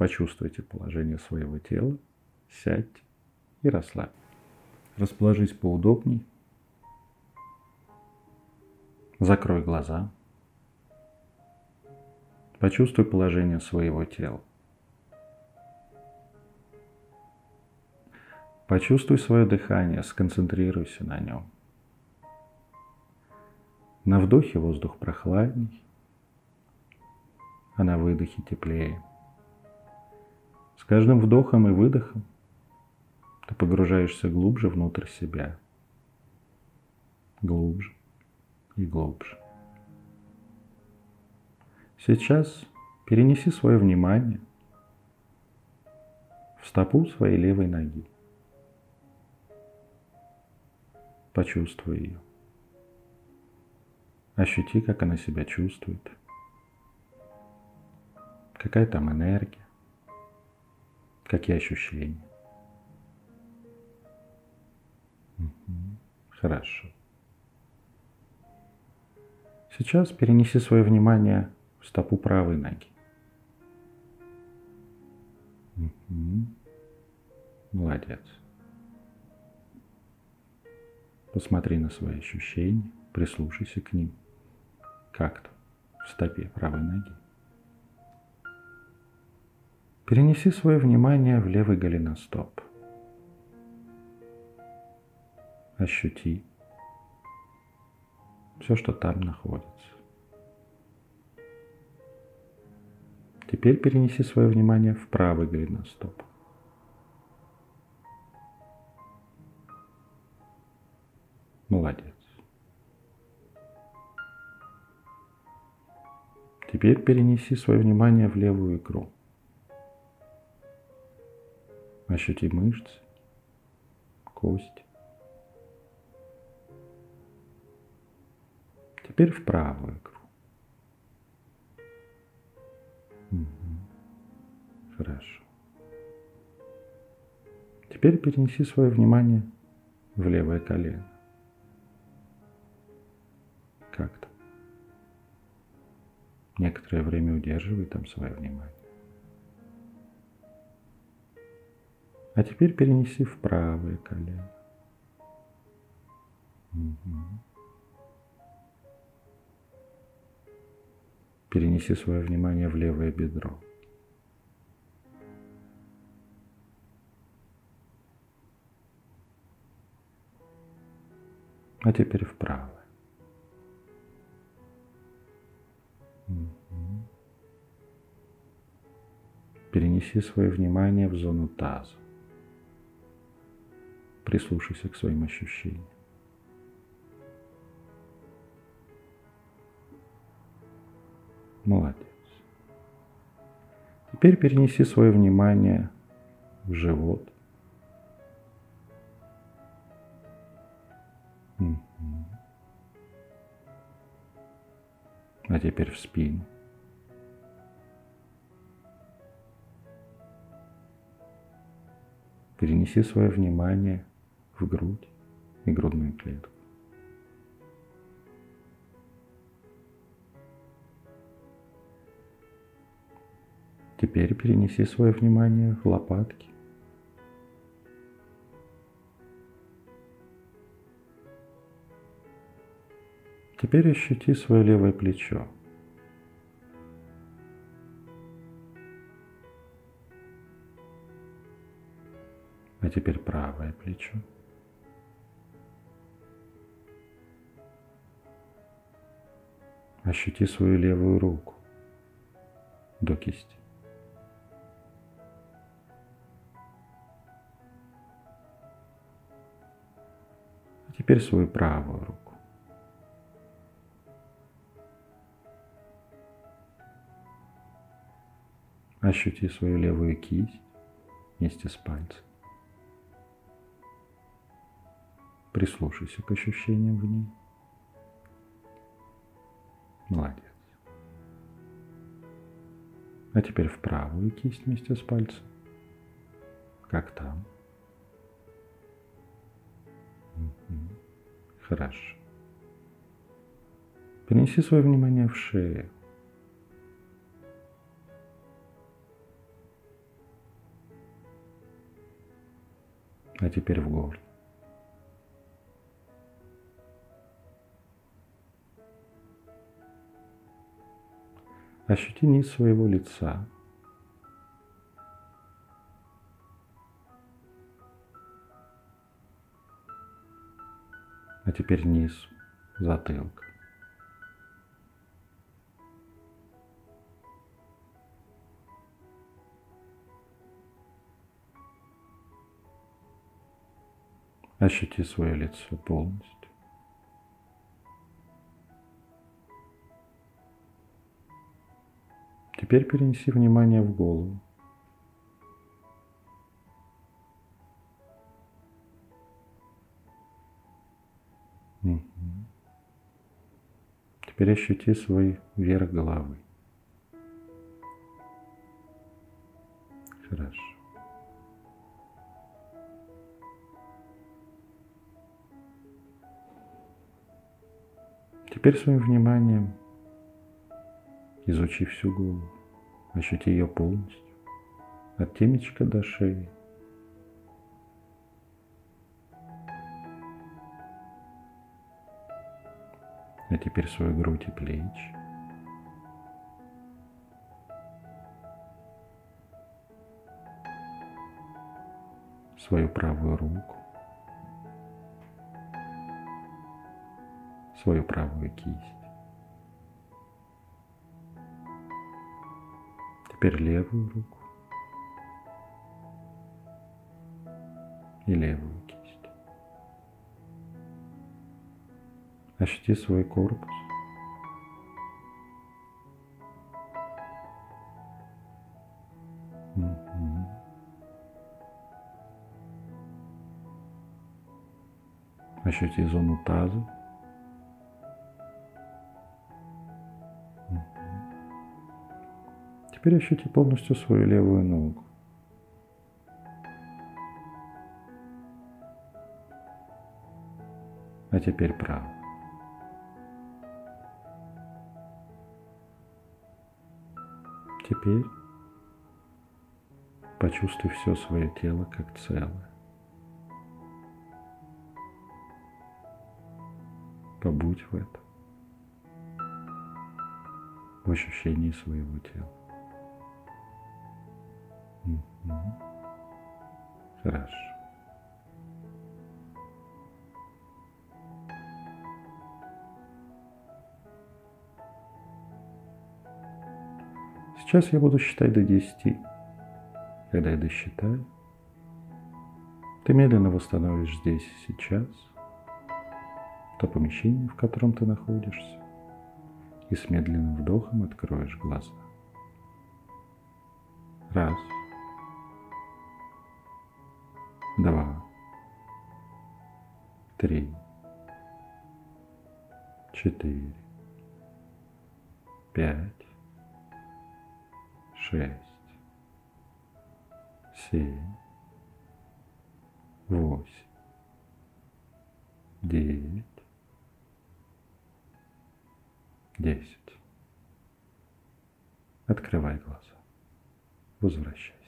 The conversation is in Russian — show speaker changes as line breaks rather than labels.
Почувствуйте положение своего тела, сядьте и расслабьтесь. Расположись поудобней. Закрой глаза. Почувствуй положение своего тела. Почувствуй свое дыхание, сконцентрируйся на нем. На вдохе воздух прохладней, а на выдохе теплее. Каждым вдохом и выдохом ты погружаешься глубже внутрь себя. Глубже и глубже. Сейчас перенеси свое внимание в стопу своей левой ноги. Почувствуй ее. Ощути, как она себя чувствует. Какая там энергия. Какие ощущения. Хорошо. Сейчас перенеси свое внимание в стопу правой ноги. Угу. Молодец. Посмотри на свои ощущения, прислушайся к ним. Как то в стопе правой ноги. Перенеси свое внимание в левый голеностоп. ощути все, что там находится. Теперь перенеси свое внимание в правый голеностоп. Молодец. Теперь перенеси свое внимание в левую икру. Ощути мышцы, кости. Теперь в правую икру. Угу. Хорошо. Теперь перенеси свое внимание в левое колено. Как-то. Некоторое время удерживай там свое внимание. А теперь перенеси в правое колено. Угу. Перенеси свое внимание в левое бедро. А теперь в правое. Перенеси свое внимание в зону таза. Прислушайся к своим ощущениям. Молодец. Теперь перенеси свое внимание в живот. А теперь в спину. Перенеси свое внимание в грудь и грудную клетку. Теперь перенеси свое внимание в лопатки. Теперь ощути свое левое плечо. А теперь правое плечо. Ощути свою левую руку до кисти. Теперь свою правую руку. Ощути свою левую кисть вместе с пальцем. Прислушайся к ощущениям в ней. Молодец. А теперь в правую кисть вместе с пальцем. Как там? Угу. Хорошо. Перенеси свое внимание в шею. А теперь в горло. Ощути низ своего лица. А теперь низ затылка. Ощути свое лицо полностью. Теперь перенеси внимание в голову. Теперь ощути свой верх головы. Хорошо. Теперь своим вниманием изучи всю голову, ощути ее полностью, от темечка до шеи. А теперь свою грудь и плечи. Свою правую руку. свою правую кисть. Теперь левую руку и левую кисть. Ощути свой корпус. Угу. Ощути зону таза. Теперь ощути полностью свою левую ногу. А теперь правую. Теперь почувствуй все свое тело как целое. Побудь в этом, в ощущении своего тела. Хорошо. Сейчас я буду считать до 10. Когда я досчитаю, ты медленно восстановишь здесь и сейчас то помещение, в котором ты находишься, и с медленным вдохом откроешь глаза. Раз – три, четыре, пять, шесть, семь, восемь, девять, десять. Открывай глаза. Возвращай.